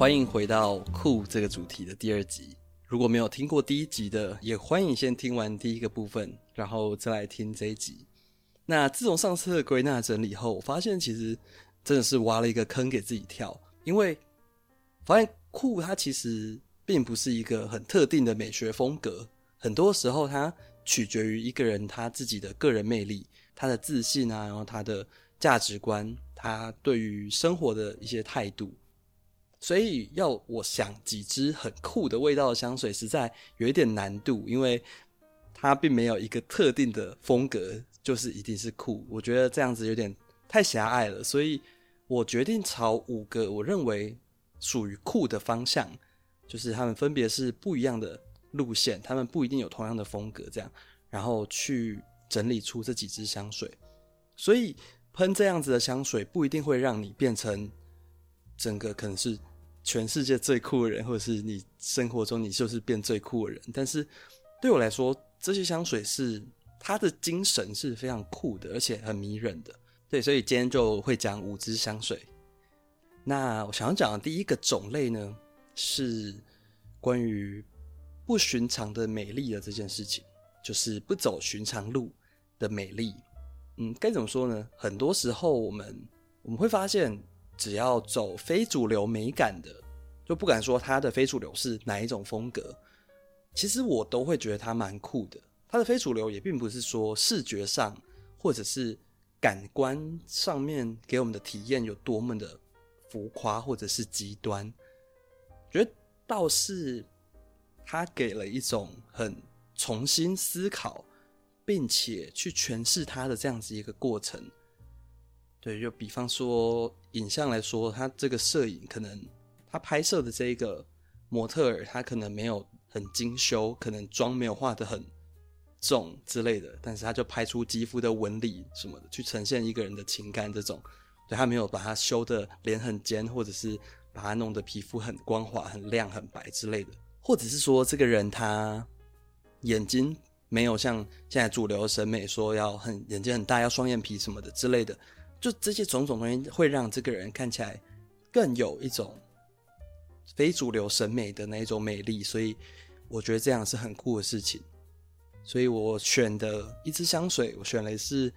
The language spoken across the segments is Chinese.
欢迎回到酷这个主题的第二集。如果没有听过第一集的，也欢迎先听完第一个部分，然后再来听这一集。那自从上次的归纳整理后，我发现其实真的是挖了一个坑给自己跳，因为发现酷它其实并不是一个很特定的美学风格，很多时候它取决于一个人他自己的个人魅力、他的自信啊，然后他的价值观、他对于生活的一些态度。所以要我想几支很酷的味道的香水，实在有一点难度，因为它并没有一个特定的风格，就是一定是酷。我觉得这样子有点太狭隘了，所以我决定朝五个我认为属于酷的方向，就是他们分别是不一样的路线，他们不一定有同样的风格，这样，然后去整理出这几支香水。所以喷这样子的香水不一定会让你变成整个可能是。全世界最酷的人，或者是你生活中你就是变最酷的人。但是对我来说，这些香水是它的精神是非常酷的，而且很迷人的。对，所以今天就会讲五支香水。那我想要讲的第一个种类呢，是关于不寻常的美丽的这件事情，就是不走寻常路的美丽。嗯，该怎么说呢？很多时候我们我们会发现。只要走非主流美感的，就不敢说它的非主流是哪一种风格。其实我都会觉得它蛮酷的。它的非主流也并不是说视觉上或者是感官上面给我们的体验有多么的浮夸或者是极端，觉得倒是它给了一种很重新思考，并且去诠释它的这样子一个过程。对，就比方说影像来说，他这个摄影可能他拍摄的这一个模特儿，他可能没有很精修，可能妆没有画得很重之类的，但是他就拍出肌肤的纹理什么的，去呈现一个人的情感。这种，对，他没有把他修的脸很尖，或者是把他弄得皮肤很光滑、很亮、很白之类的，或者是说这个人他眼睛没有像现在主流审美说要很眼睛很大，要双眼皮什么的之类的。就这些种种东西会让这个人看起来更有一种非主流审美的那一种美丽，所以我觉得这样是很酷的事情。所以我选的一支香水，我选的是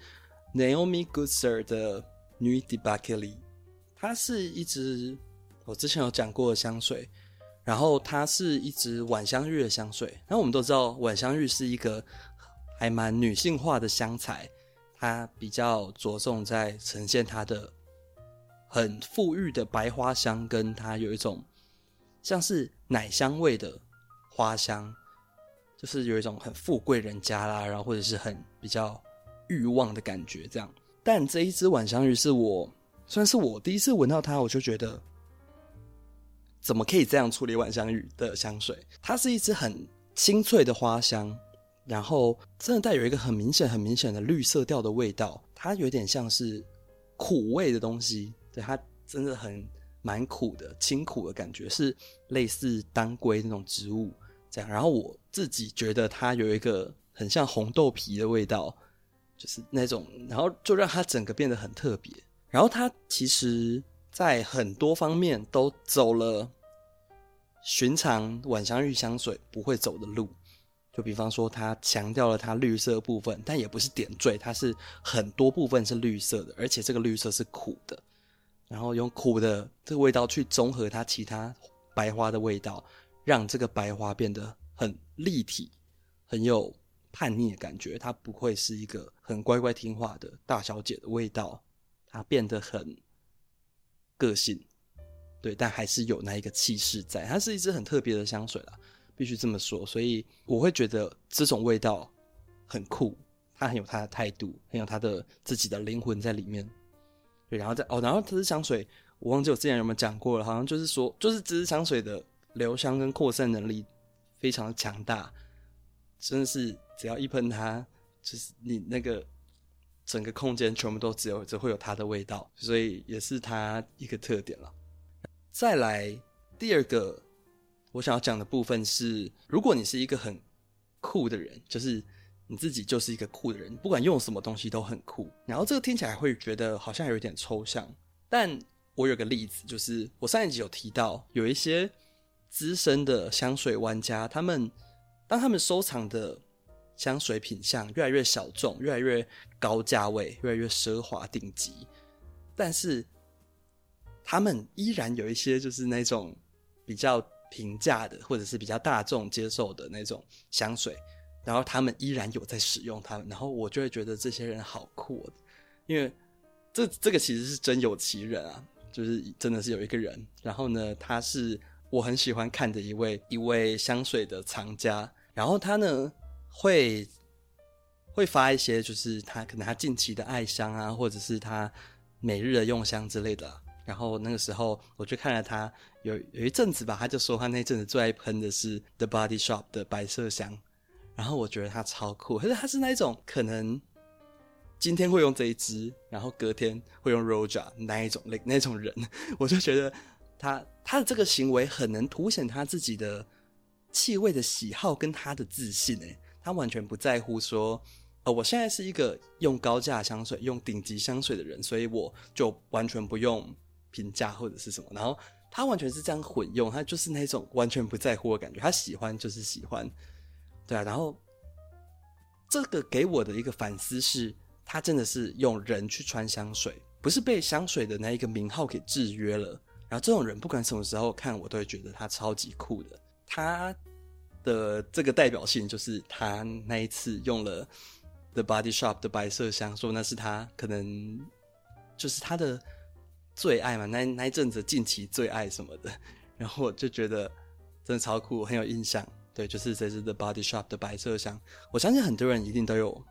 Naomi Goodser 的 New Debacle，它是一支我之前有讲过的香水，然后它是一支晚香玉的香水。然后我们都知道晚香玉是一个还蛮女性化的香材。它比较着重在呈现它的很馥郁的白花香，跟它有一种像是奶香味的花香，就是有一种很富贵人家啦，然后或者是很比较欲望的感觉这样。但这一支晚香玉是我算是我第一次闻到它，我就觉得怎么可以这样处理晚香玉的香水？它是一支很清脆的花香。然后真的带有一个很明显、很明显的绿色调的味道，它有点像是苦味的东西，对，它真的很蛮苦的，清苦的感觉，是类似当归那种植物这样。然后我自己觉得它有一个很像红豆皮的味道，就是那种，然后就让它整个变得很特别。然后它其实在很多方面都走了寻常晚香玉香水不会走的路。就比方说，它强调了它绿色部分，但也不是点缀，它是很多部分是绿色的，而且这个绿色是苦的，然后用苦的这个味道去综合它其他白花的味道，让这个白花变得很立体，很有叛逆的感觉。它不会是一个很乖乖听话的大小姐的味道，它变得很个性，对，但还是有那一个气势在。它是一支很特别的香水啦。必须这么说，所以我会觉得这种味道很酷，它很有它的态度，很有它的自己的灵魂在里面。对，然后再哦，然后这支香水我忘记我之前有没有讲过了，好像就是说，就是这支香水的留香跟扩散能力非常的强大，真的是只要一喷它，就是你那个整个空间全部都只有只会有它的味道，所以也是它一个特点了。再来第二个。我想要讲的部分是，如果你是一个很酷的人，就是你自己就是一个酷的人，不管用什么东西都很酷。然后这个听起来会觉得好像有点抽象，但我有个例子，就是我上一集有提到，有一些资深的香水玩家，他们当他们收藏的香水品相越来越小众，越来越高价位，越来越奢华顶级，但是他们依然有一些就是那种比较平价的，或者是比较大众接受的那种香水，然后他们依然有在使用它们，然后我就会觉得这些人好酷，因为这这个其实是真有其人啊。就是真的是有一个人，然后呢，他是我很喜欢看的一位一位香水的藏家，然后他呢会会发一些就是他可能他近期的爱香啊，或者是他每日的用香之类的。然后那个时候我就看了他有有一阵子吧，他就说他那阵子最爱喷的是 The Body Shop 的白色香，然后我觉得他超酷，可是他是那一种可能。今天会用这一支，然后隔天会用 Roja 那一种那那种人，我就觉得他他的这个行为很能凸显他自己的气味的喜好跟他的自信诶，他完全不在乎说，呃，我现在是一个用高价香水、用顶级香水的人，所以我就完全不用评价或者是什么。然后他完全是这样混用，他就是那种完全不在乎的感觉，他喜欢就是喜欢，对啊。然后这个给我的一个反思是。他真的是用人去穿香水，不是被香水的那一个名号给制约了。然后这种人不管什么时候看我都会觉得他超级酷的。他的这个代表性就是他那一次用了 The Body Shop 的白色香，说那是他可能就是他的最爱嘛，那那一阵子近期最爱什么的。然后我就觉得真的超酷，很有印象。对，就是这支 The Body Shop 的白色香，我相信很多人一定都有。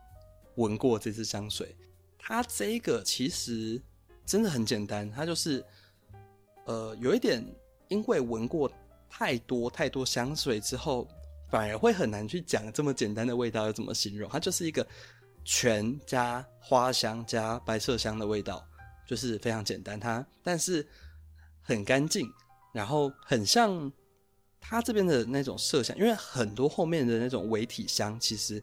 闻过这支香水，它这个其实真的很简单，它就是呃有一点，因为闻过太多太多香水之后，反而会很难去讲这么简单的味道要怎么形容。它就是一个醛加花香加白色香的味道，就是非常简单。它但是很干净，然后很像它这边的那种麝香，因为很多后面的那种微体香其实。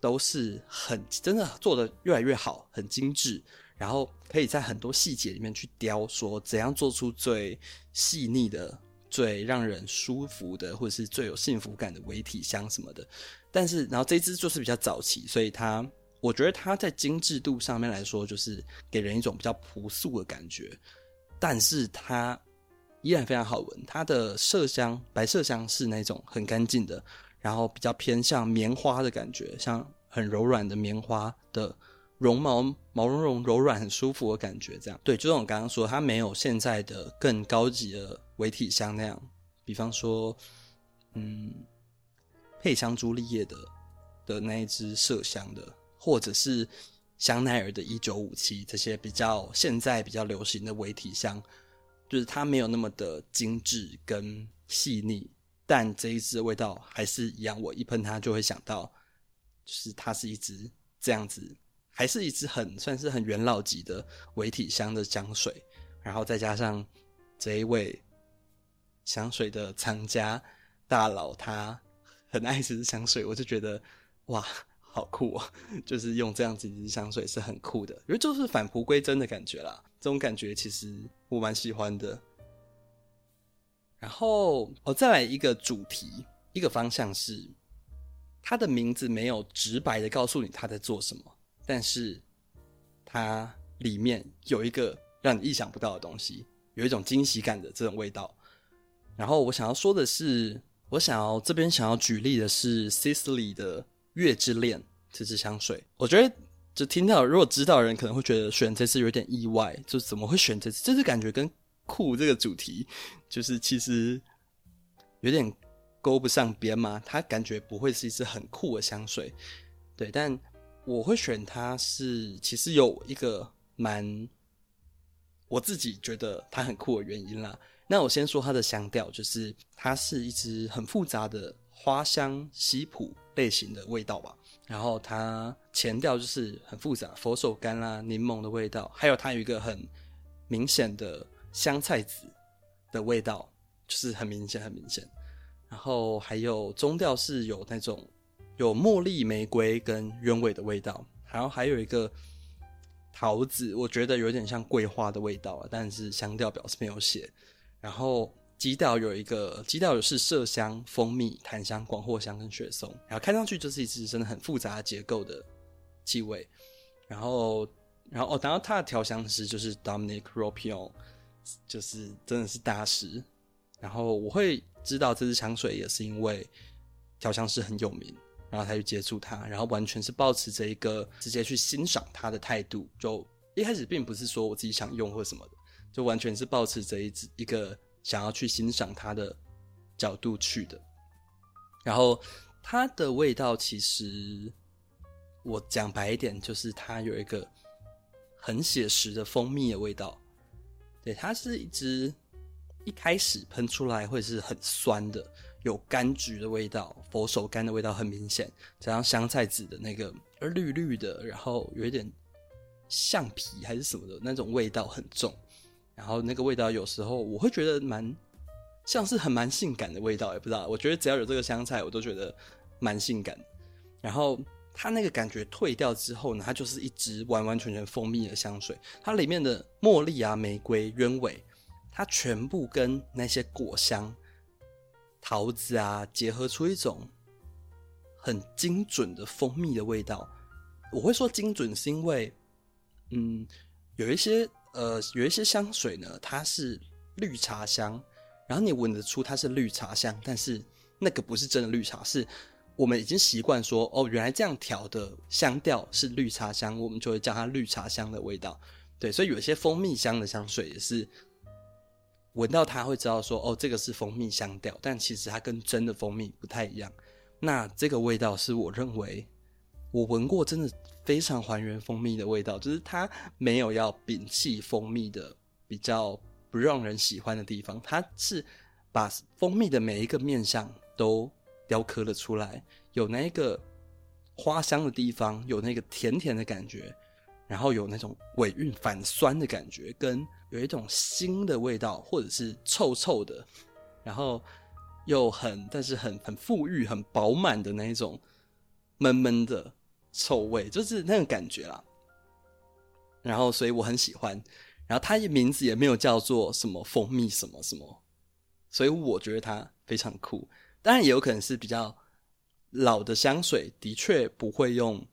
都是很真的做得越来越好，很精致，然后可以在很多细节里面去雕，说怎样做出最细腻的、最让人舒服的，或者是最有幸福感的微体香什么的。但是，然后这支就是比较早期，所以它，我觉得它在精致度上面来说，就是给人一种比较朴素的感觉。但是它依然非常好闻，它的麝香、白麝香是那种很干净的。然后比较偏向棉花的感觉，像很柔软的棉花的绒毛，毛茸茸、柔软、很舒服的感觉。这样对，就像我刚刚说，它没有现在的更高级的微体香那样。比方说，嗯，配香朱丽叶的的那一支麝香的，或者是香奈儿的一九五七这些比较现在比较流行的微体香，就是它没有那么的精致跟细腻。但这一支味道还是一样，我一喷它就会想到，就是它是一支这样子，还是一支很算是很元老级的微体香的香水，然后再加上这一位香水的藏家大佬，他很爱这支香水，我就觉得哇，好酷哦！就是用这样子一支香水是很酷的，因为就是返璞归真的感觉啦，这种感觉其实我蛮喜欢的。然后我再来一个主题，一个方向是，它的名字没有直白的告诉你他在做什么，但是它里面有一个让你意想不到的东西，有一种惊喜感的这种味道。然后我想要说的是，我想要这边想要举例的是 Sisley 的《月之恋》这支香水。我觉得就听到，如果知道的人可能会觉得选这支有点意外，就怎么会选这支？这支感觉跟酷这个主题，就是其实有点勾不上边嘛。它感觉不会是一支很酷的香水，对。但我会选它是其实有一个蛮我自己觉得它很酷的原因啦。那我先说它的香调，就是它是一支很复杂的花香西普类型的味道吧。然后它前调就是很复杂，佛手柑啦、柠檬的味道，还有它有一个很明显的。香菜籽的味道就是很明显，很明显。然后还有中调是有那种有茉莉、玫瑰跟鸢尾的味道。然后还有一个桃子，我觉得有点像桂花的味道，但是香调表示没有写。然后基调有一个基调是麝香、蜂蜜、檀香、广藿香跟雪松，然后看上去就是一支真的很复杂的结构的气味。然后，然后哦，然后它的调香师就是 Dominic Ropion，就是真的是大师。然后我会知道这支香水也是因为调香师很有名。然后他去接触它，然后完全是抱持着一个直接去欣赏它的态度。就一开始并不是说我自己想用或什么的，就完全是抱持着一一个想要去欣赏它的角度去的。然后它的味道其实我讲白一点，就是它有一个很写实的蜂蜜的味道。对，它是一支一开始喷出来会是很酸的。有柑橘的味道，佛手柑的味道很明显，加上香菜籽的那个绿绿的，然后有一点橡皮还是什么的那种味道很重，然后那个味道有时候我会觉得蛮像是很蛮性感的味道，也不知道，我觉得只要有这个香菜，我都觉得蛮性感。然后它那个感觉退掉之后呢，它就是一支完完全全蜂蜜的香水，它里面的茉莉啊、玫瑰、鸢尾，它全部跟那些果香。桃子啊，结合出一种很精准的蜂蜜的味道。我会说精准，是因为，嗯，有一些呃，有一些香水呢，它是绿茶香，然后你闻得出它是绿茶香，但是那个不是真的绿茶，是我们已经习惯说，哦，原来这样调的香调是绿茶香，我们就会叫它绿茶香的味道。对，所以有一些蜂蜜香的香水也是。闻到它会知道说哦，这个是蜂蜜香调，但其实它跟真的蜂蜜不太一样。那这个味道是我认为我闻过真的非常还原蜂蜜的味道，就是它没有要摒弃蜂蜜的比较不让人喜欢的地方，它是把蜂蜜的每一个面相都雕刻了出来，有那个花香的地方，有那个甜甜的感觉。然后有那种尾韵反酸的感觉，跟有一种腥的味道，或者是臭臭的，然后又很但是很很馥郁、很饱满的那一种闷闷的臭味，就是那种感觉啦。然后所以我很喜欢，然后它名字也没有叫做什么蜂蜜什么什么，所以我觉得它非常酷。当然也有可能是比较老的香水，的确不会用。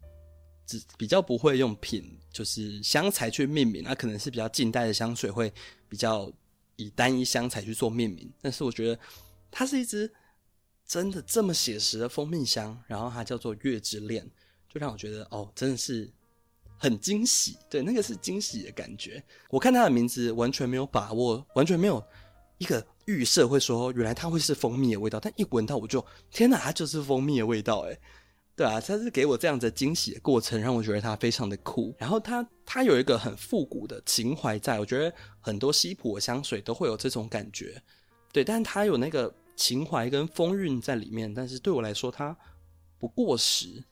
只比较不会用品，就是香材去命名，那可能是比较近代的香水会比较以单一香材去做命名。但是我觉得它是一支真的这么写实的蜂蜜香，然后它叫做月之恋，就让我觉得哦，真的是很惊喜。对，那个是惊喜的感觉。我看它的名字完全没有把握，完全没有一个预设会说原来它会是蜂蜜的味道，但一闻到我就天哪，它就是蜂蜜的味道诶。对啊，它是给我这样子惊喜的过程，让我觉得它非常的酷。然后它它有一个很复古的情怀在，我觉得很多西普的香水都会有这种感觉。对，但它有那个情怀跟风韵在里面，但是对我来说它不过时。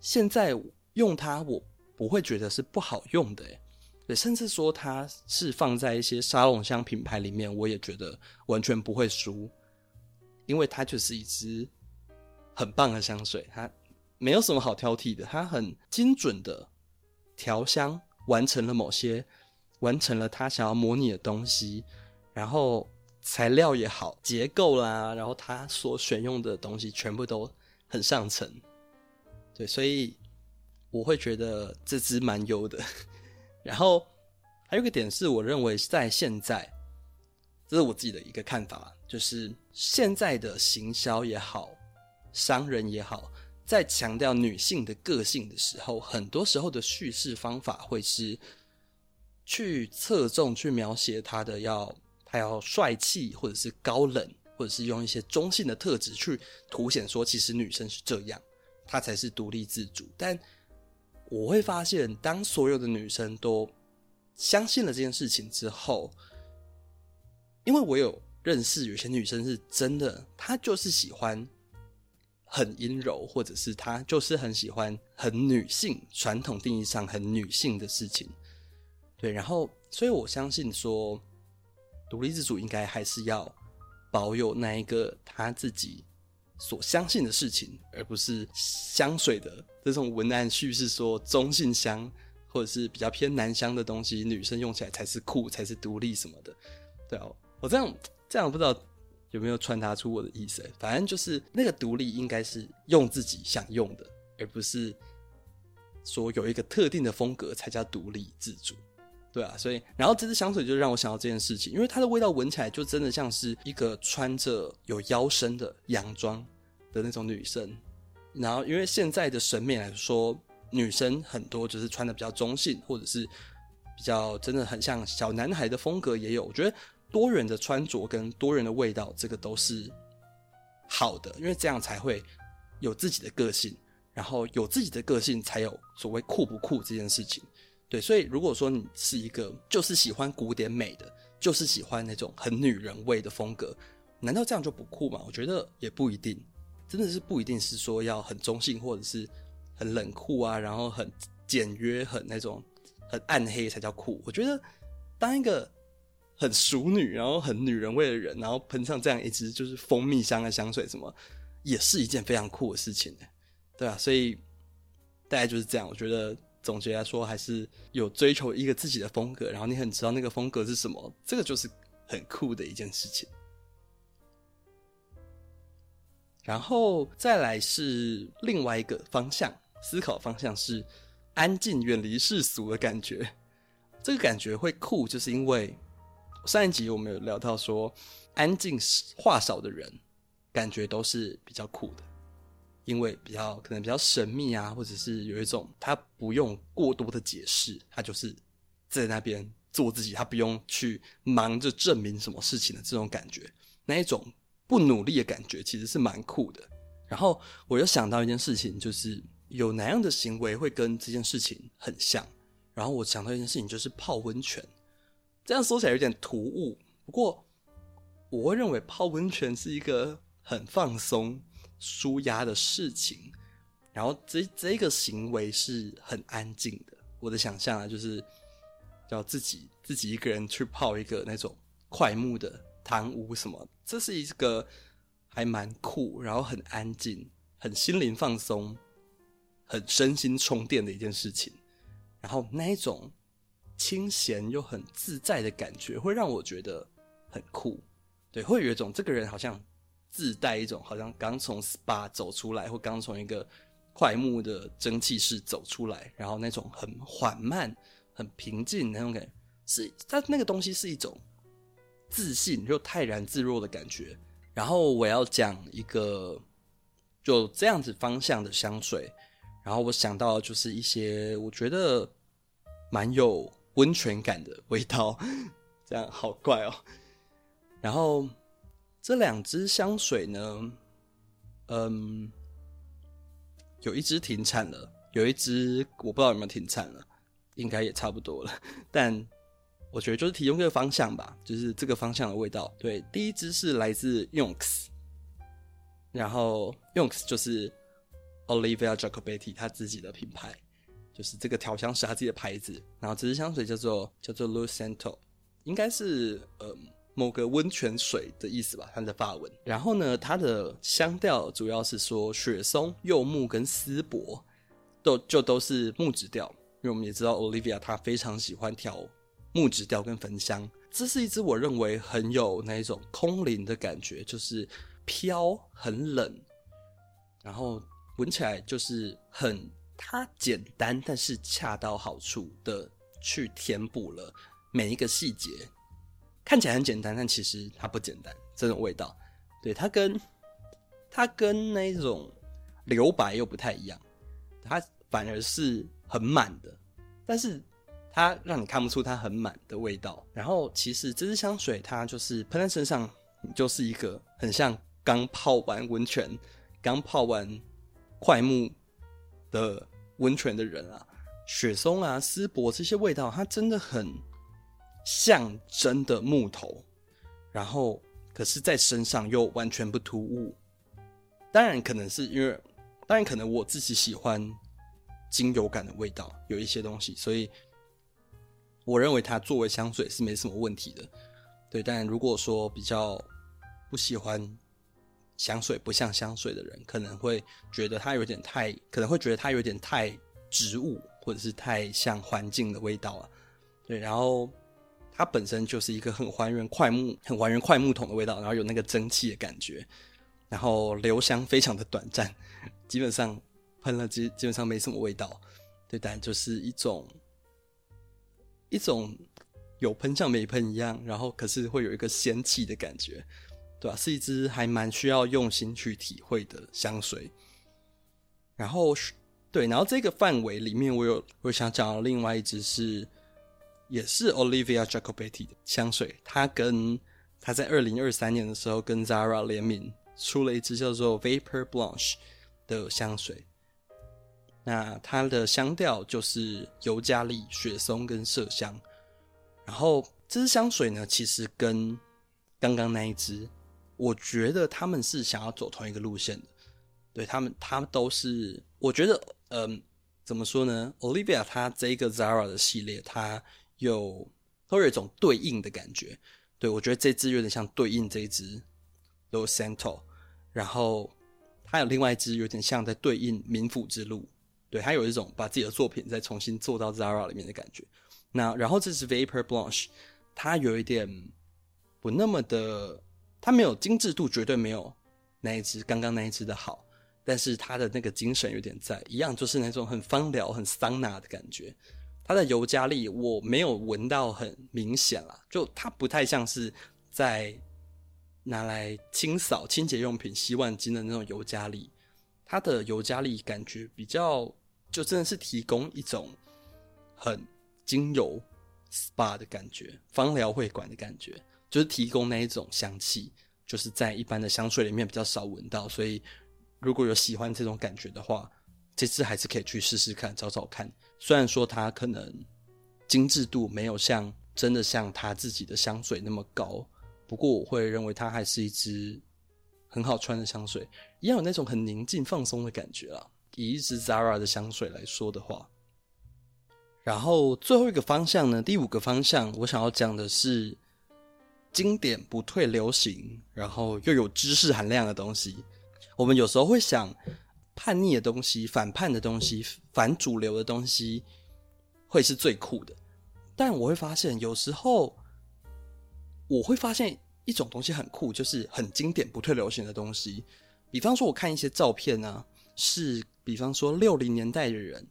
现在用它，我不会觉得是不好用的。对，甚至说它是放在一些沙龙香品牌里面，我也觉得完全不会输，因为它就是一支很棒的香水，它。没有什么好挑剔的，它很精准的调香，完成了某些，完成了他想要模拟的东西，然后材料也好，结构啦，然后他所选用的东西全部都很上乘，对，所以我会觉得这支蛮优的。然后还有一个点是，我认为在现在，这是我自己的一个看法，就是现在的行销也好，商人也好。在强调女性的个性的时候，很多时候的叙事方法会是去侧重去描写她的要她要帅气，或者是高冷，或者是用一些中性的特质去凸显说，其实女生是这样，她才是独立自主。但我会发现，当所有的女生都相信了这件事情之后，因为我有认识有些女生是真的，她就是喜欢。很阴柔，或者是她就是很喜欢很女性，传统定义上很女性的事情，对，然后，所以我相信说，独立自主应该还是要保有那一个她自己所相信的事情，而不是香水的这种文案叙事说中性香，或者是比较偏男香的东西，女生用起来才是酷，才是独立什么的。对啊，我这样这样不知道有没有传达出我的意思？反正就是那个独立应该是用自己想用的，而不是说有一个特定的风格才叫独立自主。对啊，所以然后这支香水就让我想到这件事情，因为它的味道闻起来就真的像是一个穿着有腰身的洋装的那种女生。然后因为现在的审美来说，女生很多就是穿的比较中性，或者是比较真的很像小男孩的风格也有。我觉得多元的穿着跟多元的味道，这个都是好的，因为这样才会有自己的个性，然后有自己的个性才有所谓酷不酷这件事情。对，所以如果说你是一个就是喜欢古典美的，就是喜欢那种很女人味的风格，难道这样就不酷吗？我觉得也不一定，真的是不一定是说要很中性或者是很冷酷啊，然后很简约、很那种很暗黑才叫酷。我觉得当一个很淑女，然后很女人味的人，然后喷上这样一支就是蜂蜜香的香水，什么也是一件非常酷的事情，对啊，所以大概就是这样，我觉得。总结来说，还是有追求一个自己的风格，然后你很知道那个风格是什么，这个就是很酷的一件事情。然后再来是另外一个方向，思考方向是安静、远离世俗的感觉。这个感觉会酷，就是因为上一集我们有聊到说，安静话少的人，感觉都是比较酷的。因为比较可能比较神秘啊，或者是有一种他不用过多的解释，他就是在那边做自己，他不用去忙着证明什么事情的这种感觉，那一种不努力的感觉其实是蛮酷的。然后我又想到一件事情，就是有哪样的行为会跟这件事情很像。然后我想到一件事情，就是泡温泉。这样说起来有点突兀，不过我会认为泡温泉是一个很放松。舒压的事情，然后这这个行为是很安静的。我的想象啊，就是叫自己自己一个人去泡一个那种快木的汤屋什么，这是一个还蛮酷，然后很安静、很心灵放松、很身心充电的一件事情。然后那一种清闲又很自在的感觉，会让我觉得很酷。对，会有一种这个人好像。自带一种好像刚从 SPA 走出来，或刚从一个快木的蒸汽室走出来，然后那种很缓慢、很平静那种感觉，是它那个东西是一种自信又泰然自若的感觉。然后我要讲一个就这样子方向的香水，然后我想到就是一些我觉得蛮有温泉感的味道，这样好怪哦。然后。这两支香水呢，嗯，有一支停产了，有一支我不知道有没有停产了，应该也差不多了。但我觉得就是提供这个方向吧，就是这个方向的味道。对，第一支是来自 Yonks，然后 Yonks 就是 Olivia Jacobetti 他自己的品牌，就是这个调香师他自己的牌子。然后这支香水叫做叫做 Lucento，应该是嗯。某个温泉水的意思吧，它的法文。然后呢，它的香调主要是说雪松、柚木跟丝柏，都就都是木质调。因为我们也知道，Olivia 她非常喜欢调木质调跟焚香。这是一支我认为很有那一种空灵的感觉，就是飘很冷，然后闻起来就是很它简单，但是恰到好处的去填补了每一个细节。看起来很简单，但其实它不简单。这种味道，对，它跟它跟那种留白又不太一样，它反而是很满的，但是它让你看不出它很满的味道。然后其实这支香水它就是喷在身上，你就是一个很像刚泡完温泉、刚泡完快木的温泉的人啊，雪松啊、丝柏这些味道，它真的很。像真的木头，然后可是，在身上又完全不突兀。当然，可能是因为，当然可能我自己喜欢精油感的味道，有一些东西，所以我认为它作为香水是没什么问题的。对，但如果说比较不喜欢香水不像香水的人，可能会觉得它有点太，可能会觉得它有点太植物，或者是太像环境的味道啊。对，然后它本身就是一个很还原桧木、很还原桧木桶的味道，然后有那个蒸汽的感觉，然后留香非常的短暂，基本上喷了基基本上没什么味道。对，但就是一种一种有喷像没喷一样，然后可是会有一个仙气的感觉。对吧、是一支还蛮需要用心去体会的香水。然后，对，然后这个范围里面，我有我想讲的另外一支是，也是 Olivia Jacobetti 的香水。它跟它在二零二三年的时候跟 Zara 联名出了一支叫做 Vapor Blanche 的香水。那它的香调就是尤加利、雪松跟麝香。然后这支香水呢，其实跟刚刚那一支。我觉得他们是想要走同一个路线的，对他们，他们都是。我觉得，嗯、怎么说呢？Olivia 它这个 Zara 的系列，它有都有一种对应的感觉。对，我觉得这支有点像对应这一支 Lo Santo，然后它有另外一支有点像在对应冥府之路。对，它有一种把自己的作品再重新做到 Zara 里面的感觉。那然后这支 Vapor Blanche，它有一点不那么的。它没有精致度，绝对没有那一只刚刚那一只的好，但是它的那个精神有点在，一样就是那种很芳疗、很桑拿的感觉。它的尤加利我没有闻到很明显啦，就它不太像是在拿来清扫清洁用品洗碗巾的那种尤加利，它的尤加利感觉比较就真的是提供一种很精油 SPA 的感觉，芳疗会馆的感觉。就是提供那一种香气，就是在一般的香水里面比较少闻到，所以如果有喜欢这种感觉的话，这支还是可以去试试看，找找看。虽然说它可能精致度没有像真的像他自己的香水那么高，不过我会认为它还是一支很好穿的香水，也有那种很宁静放松的感觉啊。以一支 Zara 的香水来说的话，然后最后一个方向呢，第五个方向，我想要讲的是。经典不退流行，然后又有知识含量的东西。我们有时候会想，叛逆的东西、反叛的东西、反主流的东西，会是最酷的。但我会发现，有时候我会发现一种东西很酷，就是很经典不退流行的东西。比方说，我看一些照片呢、啊，是比方说六零年代的人，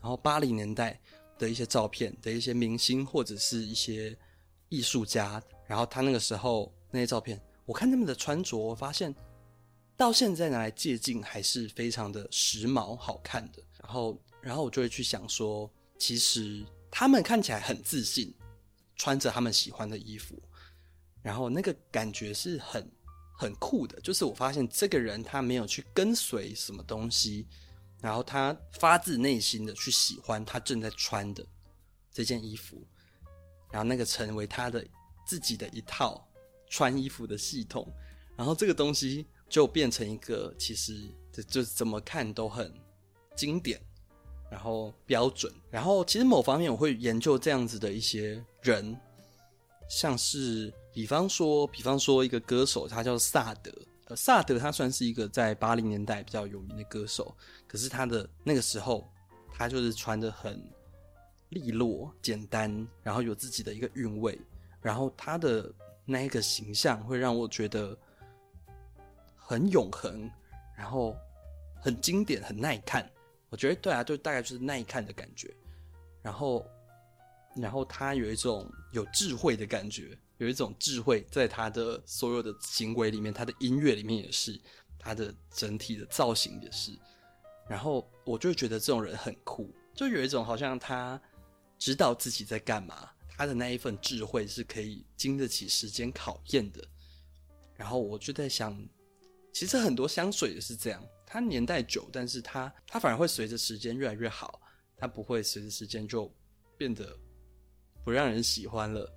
然后八零年代的一些照片的一些明星或者是一些艺术家。然后他那个时候那些照片，我看他们的穿着，我发现到现在拿来借镜还是非常的时髦好看的。然后，然后我就会去想说，其实他们看起来很自信，穿着他们喜欢的衣服，然后那个感觉是很很酷的。就是我发现这个人他没有去跟随什么东西，然后他发自内心的去喜欢他正在穿的这件衣服，然后那个成为他的。自己的一套穿衣服的系统，然后这个东西就变成一个，其实就就怎么看都很经典，然后标准，然后其实某方面我会研究这样子的一些人，像是比方说，比方说一个歌手，他叫萨德，呃，萨德他算是一个在八零年代比较有名的歌手，可是他的那个时候，他就是穿的很利落、简单，然后有自己的一个韵味。然后他的那一个形象会让我觉得很永恒，然后很经典，很耐看。我觉得对啊，就大概就是耐看的感觉。然后，然后他有一种有智慧的感觉，有一种智慧在他的所有的行为里面，他的音乐里面也是，他的整体的造型也是。然后我就觉得这种人很酷，就有一种好像他知道自己在干嘛。他的那一份智慧是可以经得起时间考验的，然后我就在想，其实很多香水也是这样，它年代久，但是它它反而会随着时间越来越好，它不会随着时间就变得不让人喜欢了，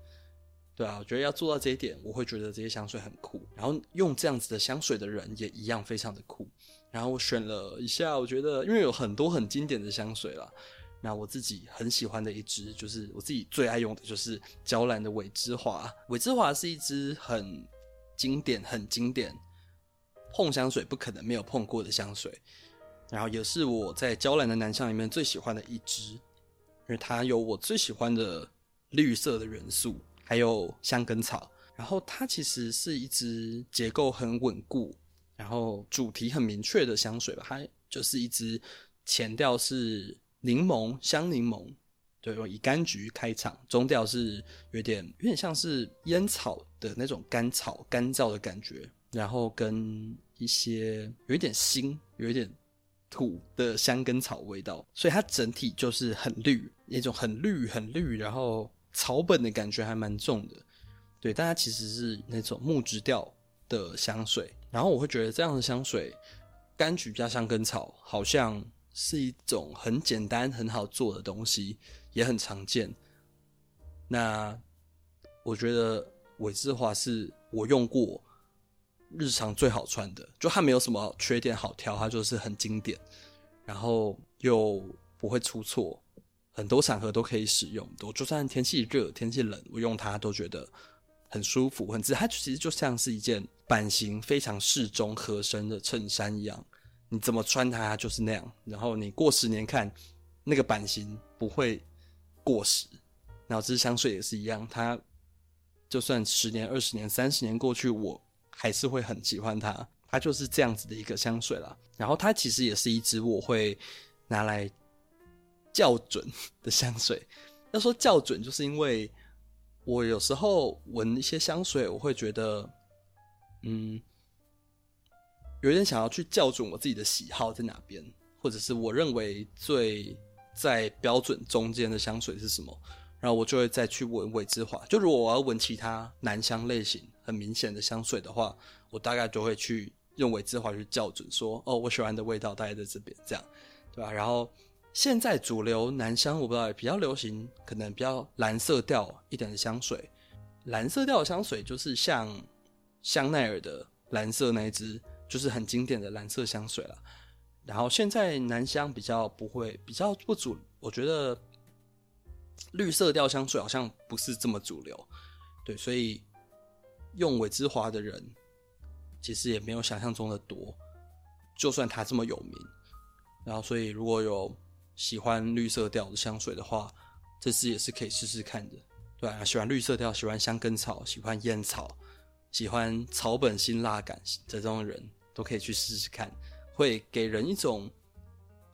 对啊，我觉得要做到这一点，我会觉得这些香水很酷，然后用这样子的香水的人也一样非常的酷，然后我选了一下，我觉得因为有很多很经典的香水啦。那我自己很喜欢的一支，就是我自己最爱用的，就是娇兰的韦之华。韦之华是一支很经典、很经典，碰香水不可能没有碰过的香水。然后也是我在娇兰的男香里面最喜欢的一支，因为它有我最喜欢的绿色的元素，还有香根草。然后它其实是一支结构很稳固，然后主题很明确的香水吧。它就是一支前调是柠檬香柠檬，对，以柑橘开场，中调是有点有点像是烟草的那种干草干燥的感觉，然后跟一些有一点腥，有一点。土的香根草味道，所以它整体就是很绿，一种很绿很绿，然后草本的感觉还蛮重的。对，但它其实是那种木质调的香水。然后我会觉得这样的香水，柑橘加香根草，好像是一种很简单很好做的东西，也很常见。那我觉得韦志华是我用过。日常最好穿的，就它没有什么缺点好挑，它就是很经典，然后又不会出错，很多场合都可以使用。我就算天气热、天气冷，我用它都觉得很舒服、很自。它其实就像是一件版型非常适中、合身的衬衫一样，你怎么穿它就是那样。然后你过十年看那个版型不会过时。然后这支香水也是一样，它就算十年、二十年、三十年过去，我。还是会很喜欢它，它就是这样子的一个香水啦。然后它其实也是一支我会拿来校准的香水。要说校准，就是因为我有时候闻一些香水，我会觉得，嗯，有点想要去校准我自己的喜好在哪边，或者是我认为最在标准中间的香水是什么。然后我就会再去闻韦之华。就如果我要闻其他男香类型很明显的香水的话，我大概就会去用韦之华去校准，说哦，我喜欢的味道大概在这边，这样，对吧？然后现在主流男香我不知道，比较流行，可能比较蓝色调一点的香水。蓝色调的香水就是像香奈儿的蓝色那一支，就是很经典的蓝色香水了。然后现在男香比较不会，比较不主，我觉得。绿色调香水好像不是这么主流，对，所以用韦之华的人其实也没有想象中的多。就算他这么有名，然后所以如果有喜欢绿色调的香水的话，这支也是可以试试看的，对啊，喜欢绿色调、喜欢香根草、喜欢烟草、喜欢草本辛辣感的这种人都可以去试试看，会给人一种，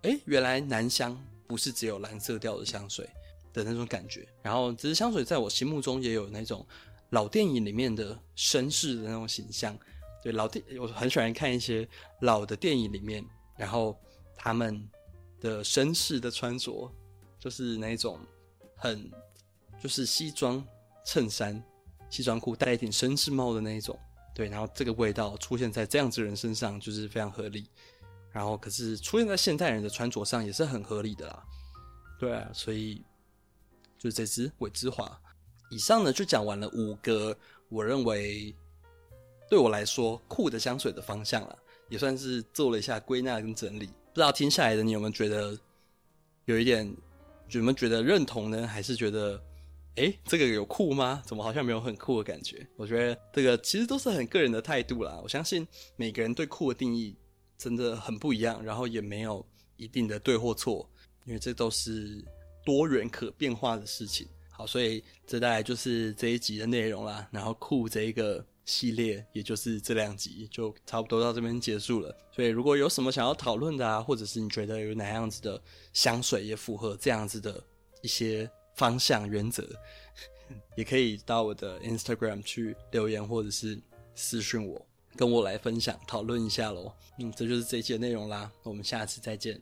哎，原来男香不是只有蓝色调的香水。的那种感觉，然后这支香水在我心目中也有那种老电影里面的绅士的那种形象。对，老电我很喜欢看一些老的电影里面，然后他们的绅士的穿着就是那种很就是西装衬衫、西装裤，戴一顶绅士帽的那一种。对，然后这个味道出现在这样子人身上就是非常合理。然后可是出现在现代人的穿着上也是很合理的啦。对啊，所以。就是这支韦之华。以上呢就讲完了五个我认为对我来说酷的香水的方向了，也算是做了一下归纳跟整理。不知道听下来的你有没有觉得有一点，有没有觉得认同呢？还是觉得哎，这个有酷吗？怎么好像没有很酷的感觉？我觉得这个其实都是很个人的态度啦。我相信每个人对酷的定义真的很不一样，然后也没有一定的对或错，因为这都是。多元可变化的事情，好，所以这大概就是这一集的内容啦。然后酷这一个系列，也就是这两集，就差不多到这边结束了。所以如果有什么想要讨论的啊，或者是你觉得有哪样子的香水也符合这样子的一些方向原则，也可以到我的 Instagram 去留言，或者是私讯我，跟我来分享讨论一下喽。嗯，这就是这一集的内容啦。我们下次再见。